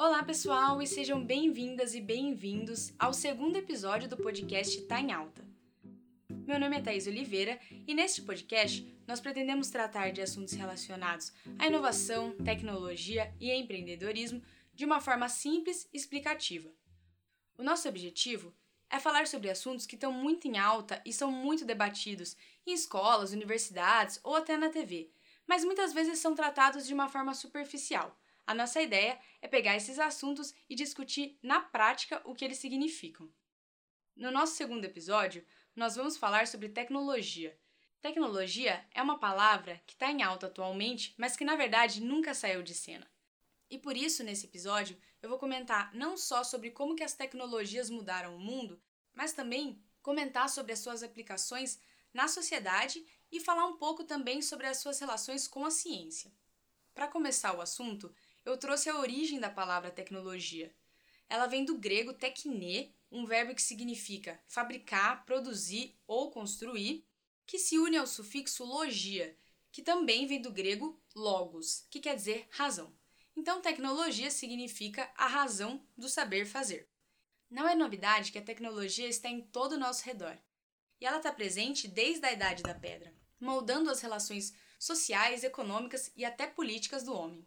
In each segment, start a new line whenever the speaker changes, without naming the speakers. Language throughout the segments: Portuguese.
Olá, pessoal, e sejam bem-vindas e bem-vindos ao segundo episódio do podcast Tá em Alta. Meu nome é Thaís Oliveira e neste podcast nós pretendemos tratar de assuntos relacionados à inovação, tecnologia e empreendedorismo de uma forma simples e explicativa. O nosso objetivo é falar sobre assuntos que estão muito em alta e são muito debatidos em escolas, universidades ou até na TV, mas muitas vezes são tratados de uma forma superficial. A nossa ideia é pegar esses assuntos e discutir na prática o que eles significam. No nosso segundo episódio, nós vamos falar sobre tecnologia. Tecnologia é uma palavra que está em alta atualmente, mas que na verdade nunca saiu de cena. E por isso, nesse episódio, eu vou comentar não só sobre como que as tecnologias mudaram o mundo, mas também comentar sobre as suas aplicações na sociedade e falar um pouco também sobre as suas relações com a ciência. Para começar o assunto, eu trouxe a origem da palavra tecnologia. Ela vem do grego tekne, um verbo que significa fabricar, produzir ou construir, que se une ao sufixo logia, que também vem do grego logos, que quer dizer razão. Então, tecnologia significa a razão do saber fazer. Não é novidade que a tecnologia está em todo o nosso redor. E ela está presente desde a Idade da Pedra, moldando as relações sociais, econômicas e até políticas do homem.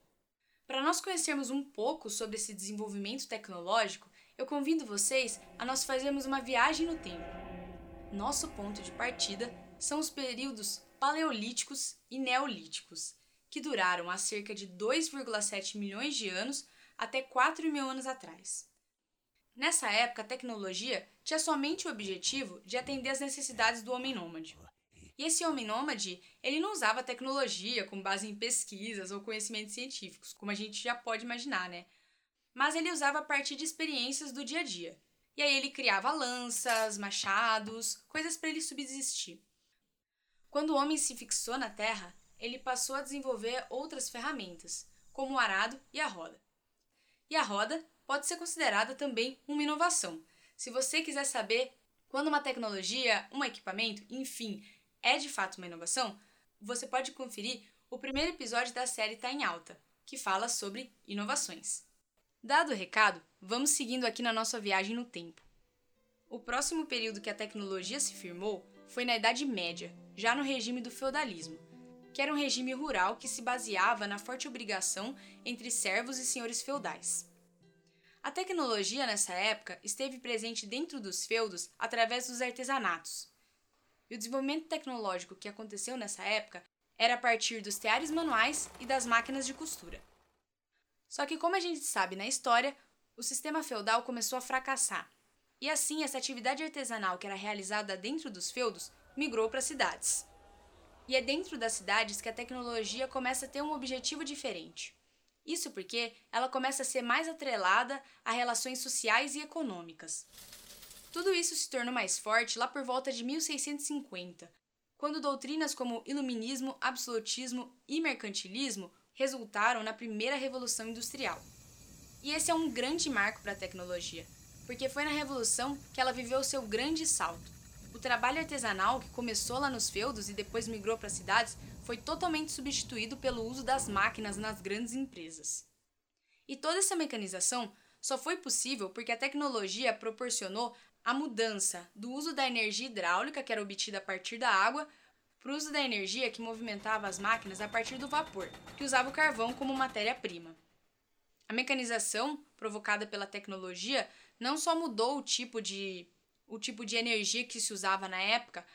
Para nós conhecermos um pouco sobre esse desenvolvimento tecnológico, eu convido vocês a nós fazermos uma viagem no tempo. Nosso ponto de partida são os períodos paleolíticos e neolíticos, que duraram há cerca de 2,7 milhões de anos até 4 mil anos atrás. Nessa época, a tecnologia tinha somente o objetivo de atender às necessidades do homem nômade. E esse homem nômade, ele não usava tecnologia com base em pesquisas ou conhecimentos científicos, como a gente já pode imaginar, né? Mas ele usava a partir de experiências do dia a dia. E aí ele criava lanças, machados, coisas para ele subsistir. Quando o homem se fixou na Terra, ele passou a desenvolver outras ferramentas, como o arado e a roda. E a roda pode ser considerada também uma inovação. Se você quiser saber quando uma tecnologia, um equipamento, enfim, é de fato uma inovação, você pode conferir o primeiro episódio da série Tá em Alta, que fala sobre inovações. Dado o recado, vamos seguindo aqui na nossa viagem no tempo. O próximo período que a tecnologia se firmou foi na Idade Média, já no regime do feudalismo, que era um regime rural que se baseava na forte obrigação entre servos e senhores feudais. A tecnologia nessa época esteve presente dentro dos feudos através dos artesanatos. E o desenvolvimento tecnológico que aconteceu nessa época era a partir dos teares manuais e das máquinas de costura. Só que, como a gente sabe na história, o sistema feudal começou a fracassar. E assim, essa atividade artesanal que era realizada dentro dos feudos migrou para as cidades. E é dentro das cidades que a tecnologia começa a ter um objetivo diferente. Isso porque ela começa a ser mais atrelada a relações sociais e econômicas. Tudo isso se tornou mais forte lá por volta de 1650, quando doutrinas como iluminismo, absolutismo e mercantilismo resultaram na primeira revolução industrial. E esse é um grande marco para a tecnologia, porque foi na revolução que ela viveu seu grande salto. O trabalho artesanal, que começou lá nos feudos e depois migrou para as cidades, foi totalmente substituído pelo uso das máquinas nas grandes empresas. E toda essa mecanização só foi possível porque a tecnologia proporcionou a mudança do uso da energia hidráulica, que era obtida a partir da água, para o uso da energia que movimentava as máquinas a partir do vapor, que usava o carvão como matéria-prima. A mecanização provocada pela tecnologia não só mudou o tipo de o tipo de energia que se usava na época,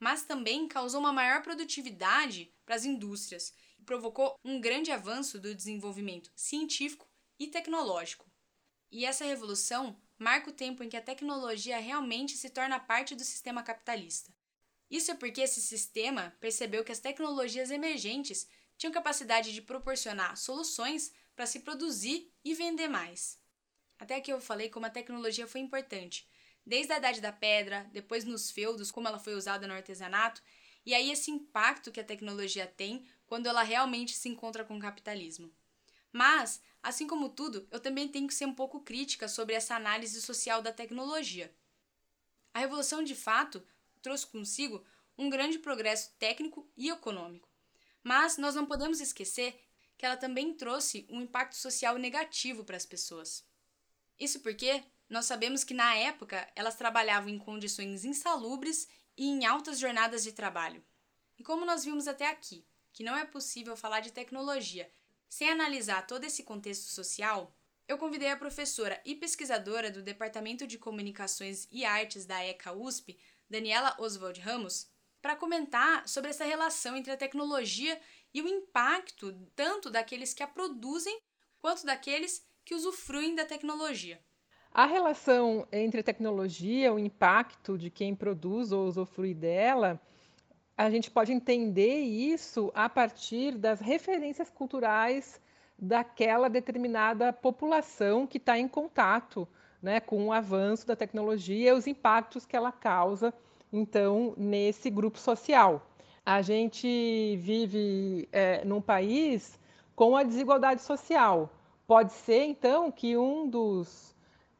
mas também causou uma maior produtividade para as indústrias e provocou um grande avanço do desenvolvimento científico e tecnológico. E essa revolução marca o tempo em que a tecnologia realmente se torna parte do sistema capitalista. Isso é porque esse sistema percebeu que as tecnologias emergentes tinham capacidade de proporcionar soluções para se produzir e vender mais. Até aqui eu falei como a tecnologia foi importante, desde a Idade da Pedra, depois nos feudos, como ela foi usada no artesanato, e aí esse impacto que a tecnologia tem quando ela realmente se encontra com o capitalismo. Mas, assim como tudo, eu também tenho que ser um pouco crítica sobre essa análise social da tecnologia. A revolução de fato trouxe consigo um grande progresso técnico e econômico. Mas nós não podemos esquecer que ela também trouxe um impacto social negativo para as pessoas. Isso porque nós sabemos que na época elas trabalhavam em condições insalubres e em altas jornadas de trabalho. E como nós vimos até aqui, que não é possível falar de tecnologia sem analisar todo esse contexto social, eu convidei a professora e pesquisadora do Departamento de Comunicações e Artes da ECA USP, Daniela Oswald Ramos, para comentar sobre essa relação entre a tecnologia e o impacto tanto daqueles que a produzem quanto daqueles que usufruem da tecnologia.
A relação entre a tecnologia, o impacto de quem produz ou usufrui dela, a gente pode entender isso a partir das referências culturais daquela determinada população que está em contato né, com o avanço da tecnologia e os impactos que ela causa, então, nesse grupo social. A gente vive é, num país com a desigualdade social. Pode ser, então, que um dos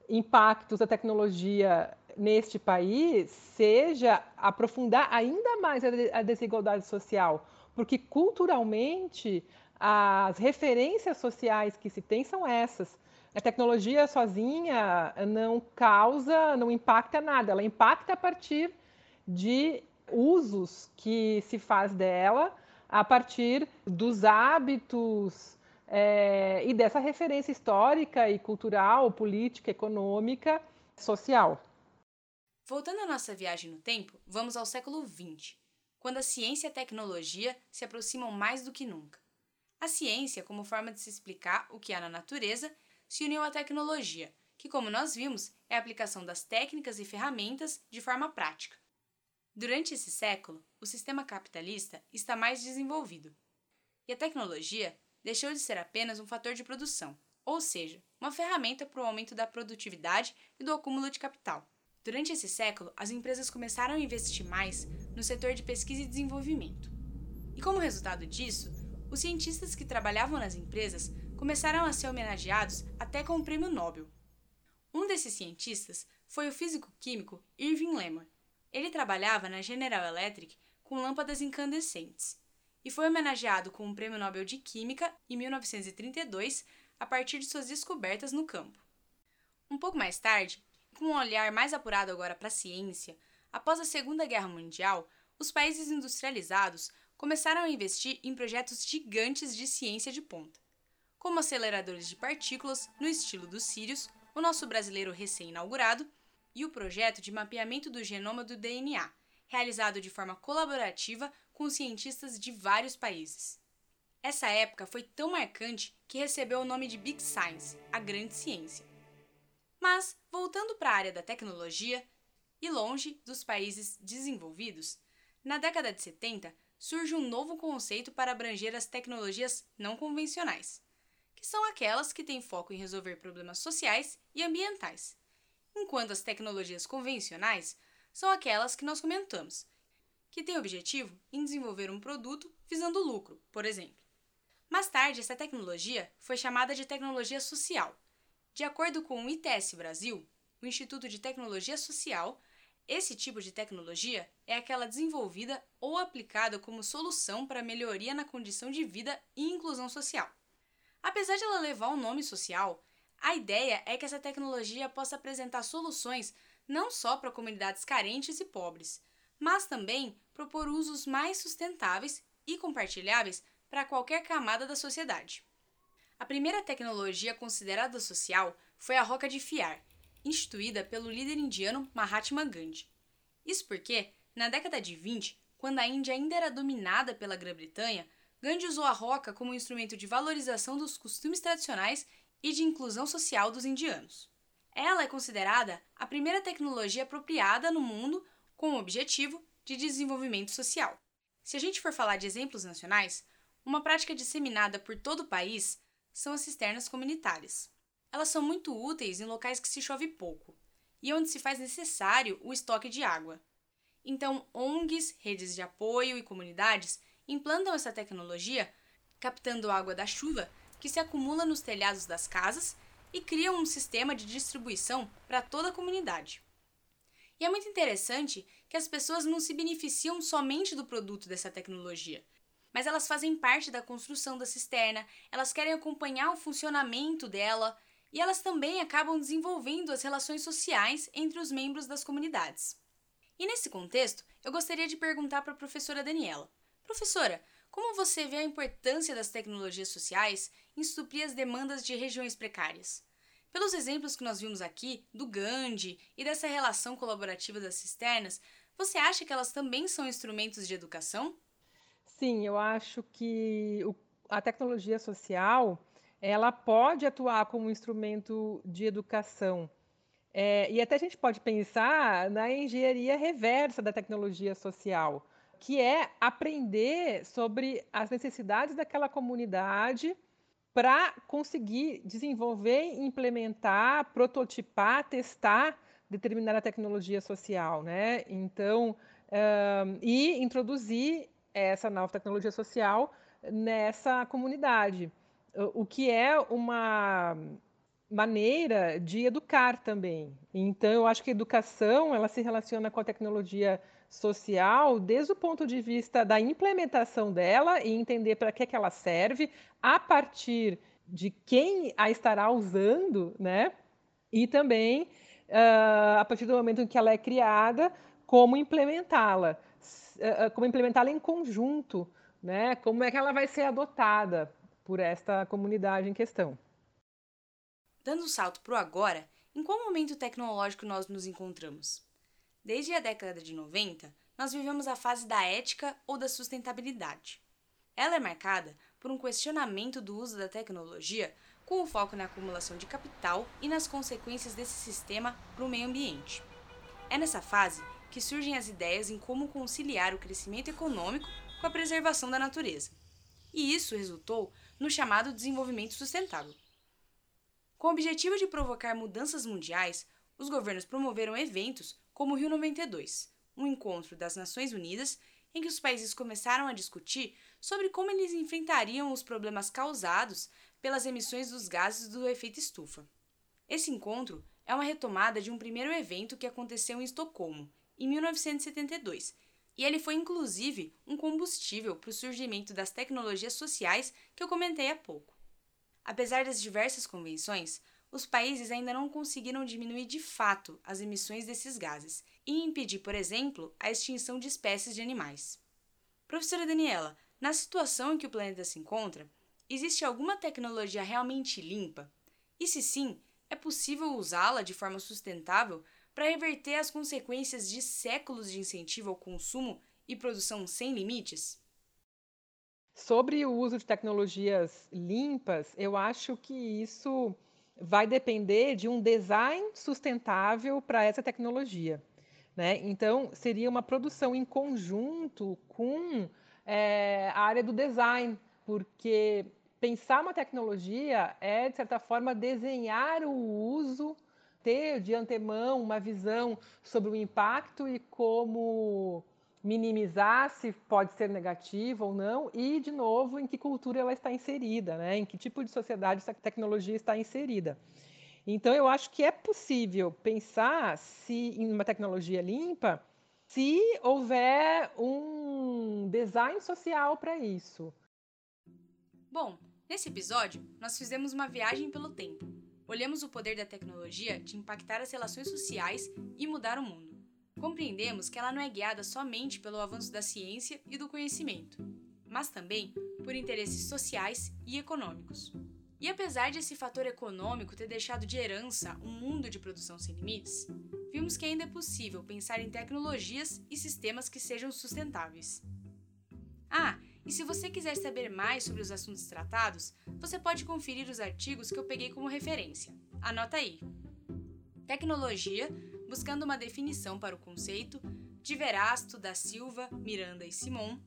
impactos da tecnologia neste país seja aprofundar ainda mais a desigualdade social, porque culturalmente as referências sociais que se tem são essas. A tecnologia sozinha não causa, não impacta nada, ela impacta a partir de usos que se faz dela, a partir dos hábitos é, e dessa referência histórica e cultural, política, econômica, social.
Voltando à nossa viagem no tempo, vamos ao século XX, quando a ciência e a tecnologia se aproximam mais do que nunca. A ciência, como forma de se explicar o que há na natureza, se uniu à tecnologia, que, como nós vimos, é a aplicação das técnicas e ferramentas de forma prática. Durante esse século, o sistema capitalista está mais desenvolvido. E a tecnologia deixou de ser apenas um fator de produção, ou seja, uma ferramenta para o aumento da produtividade e do acúmulo de capital. Durante esse século, as empresas começaram a investir mais no setor de pesquisa e desenvolvimento. E como resultado disso, os cientistas que trabalhavam nas empresas começaram a ser homenageados até com o prêmio Nobel. Um desses cientistas foi o físico-químico Irving Lemon. Ele trabalhava na General Electric com lâmpadas incandescentes e foi homenageado com o Prêmio Nobel de Química em 1932 a partir de suas descobertas no campo. Um pouco mais tarde, com um olhar mais apurado agora para a ciência, após a Segunda Guerra Mundial, os países industrializados começaram a investir em projetos gigantes de ciência de ponta, como aceleradores de partículas no estilo dos Sirius, o nosso brasileiro recém-inaugurado, e o projeto de mapeamento do genoma do DNA, realizado de forma colaborativa com cientistas de vários países. Essa época foi tão marcante que recebeu o nome de Big Science, a grande ciência. Mas, voltando para a área da tecnologia, e longe dos países desenvolvidos, na década de 70 surge um novo conceito para abranger as tecnologias não convencionais, que são aquelas que têm foco em resolver problemas sociais e ambientais, enquanto as tecnologias convencionais são aquelas que nós comentamos, que têm objetivo em desenvolver um produto visando lucro, por exemplo. Mais tarde, essa tecnologia foi chamada de tecnologia social. De acordo com o ITS Brasil, o Instituto de Tecnologia Social, esse tipo de tecnologia é aquela desenvolvida ou aplicada como solução para melhoria na condição de vida e inclusão social. Apesar de ela levar um nome social, a ideia é que essa tecnologia possa apresentar soluções não só para comunidades carentes e pobres, mas também propor usos mais sustentáveis e compartilháveis para qualquer camada da sociedade. A primeira tecnologia considerada social foi a roca de fiar, instituída pelo líder indiano Mahatma Gandhi. Isso porque, na década de 20, quando a Índia ainda era dominada pela Grã-Bretanha, Gandhi usou a roca como instrumento de valorização dos costumes tradicionais e de inclusão social dos indianos. Ela é considerada a primeira tecnologia apropriada no mundo com o objetivo de desenvolvimento social. Se a gente for falar de exemplos nacionais, uma prática disseminada por todo o país são as cisternas comunitárias. Elas são muito úteis em locais que se chove pouco e onde se faz necessário o estoque de água. Então, ONGs, redes de apoio e comunidades implantam essa tecnologia, captando água da chuva que se acumula nos telhados das casas e criam um sistema de distribuição para toda a comunidade. E é muito interessante que as pessoas não se beneficiam somente do produto dessa tecnologia, mas elas fazem parte da construção da cisterna, elas querem acompanhar o funcionamento dela e elas também acabam desenvolvendo as relações sociais entre os membros das comunidades. E nesse contexto, eu gostaria de perguntar para a professora Daniela: Professora, como você vê a importância das tecnologias sociais em suprir as demandas de regiões precárias? Pelos exemplos que nós vimos aqui, do Gandhi e dessa relação colaborativa das cisternas, você acha que elas também são instrumentos de educação?
Sim, eu acho que a tecnologia social ela pode atuar como um instrumento de educação. É, e até a gente pode pensar na engenharia reversa da tecnologia social, que é aprender sobre as necessidades daquela comunidade para conseguir desenvolver, implementar, prototipar, testar determinada tecnologia social, né? Então, um, e introduzir essa nova tecnologia social nessa comunidade, o que é uma maneira de educar também. Então, eu acho que a educação ela se relaciona com a tecnologia social desde o ponto de vista da implementação dela e entender para que, que ela serve a partir de quem a estará usando, né? E também uh, a partir do momento em que ela é criada, como implementá-la, como implementá-la em conjunto, né? Como é que ela vai ser adotada por esta comunidade em questão.
Dando um salto para o agora, em qual momento tecnológico nós nos encontramos? Desde a década de 90, nós vivemos a fase da ética ou da sustentabilidade. Ela é marcada por um questionamento do uso da tecnologia com o foco na acumulação de capital e nas consequências desse sistema para o meio ambiente. É nessa fase que surgem as ideias em como conciliar o crescimento econômico com a preservação da natureza. E isso resultou no chamado desenvolvimento sustentável. Com o objetivo de provocar mudanças mundiais, os governos promoveram eventos como o Rio 92, um encontro das Nações Unidas em que os países começaram a discutir sobre como eles enfrentariam os problemas causados pelas emissões dos gases do efeito estufa. Esse encontro é uma retomada de um primeiro evento que aconteceu em Estocolmo, em 1972, e ele foi inclusive um combustível para o surgimento das tecnologias sociais que eu comentei há pouco. Apesar das diversas convenções, os países ainda não conseguiram diminuir de fato as emissões desses gases e impedir, por exemplo, a extinção de espécies de animais. Professora Daniela, na situação em que o planeta se encontra, Existe alguma tecnologia realmente limpa? E se sim, é possível usá-la de forma sustentável para reverter as consequências de séculos de incentivo ao consumo e produção sem limites?
Sobre o uso de tecnologias limpas, eu acho que isso vai depender de um design sustentável para essa tecnologia. Né? Então, seria uma produção em conjunto com é, a área do design, porque pensar uma tecnologia é, de certa forma, desenhar o uso, ter de antemão uma visão sobre o impacto e como minimizar se pode ser negativo ou não, e, de novo, em que cultura ela está inserida, né? em que tipo de sociedade essa tecnologia está inserida. Então, eu acho que é possível pensar se em uma tecnologia limpa se houver um design social para isso.
Bom, Nesse episódio, nós fizemos uma viagem pelo tempo. Olhamos o poder da tecnologia de impactar as relações sociais e mudar o mundo. Compreendemos que ela não é guiada somente pelo avanço da ciência e do conhecimento, mas também por interesses sociais e econômicos. E apesar de esse fator econômico ter deixado de herança um mundo de produção sem limites, vimos que ainda é possível pensar em tecnologias e sistemas que sejam sustentáveis. Ah, e se você quiser saber mais sobre os assuntos tratados, você pode conferir os artigos que eu peguei como referência. Anota aí. Tecnologia, buscando uma definição para o conceito, de Verasto, da Silva, Miranda e Simon.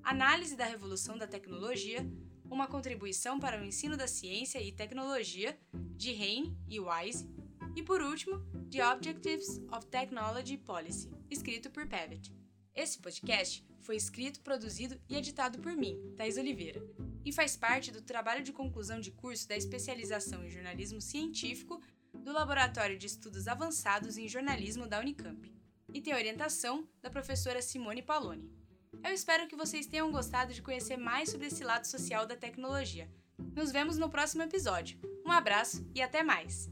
Análise da revolução da tecnologia, uma contribuição para o ensino da ciência e tecnologia, de Hain e Wise. E por último, The Objectives of Technology Policy, escrito por Pavitt. Esse podcast foi escrito, produzido e editado por mim, Thais Oliveira, e faz parte do trabalho de conclusão de curso da especialização em jornalismo científico do Laboratório de Estudos Avançados em Jornalismo da Unicamp, e tem orientação da professora Simone Paloni. Eu espero que vocês tenham gostado de conhecer mais sobre esse lado social da tecnologia. Nos vemos no próximo episódio. Um abraço e até mais!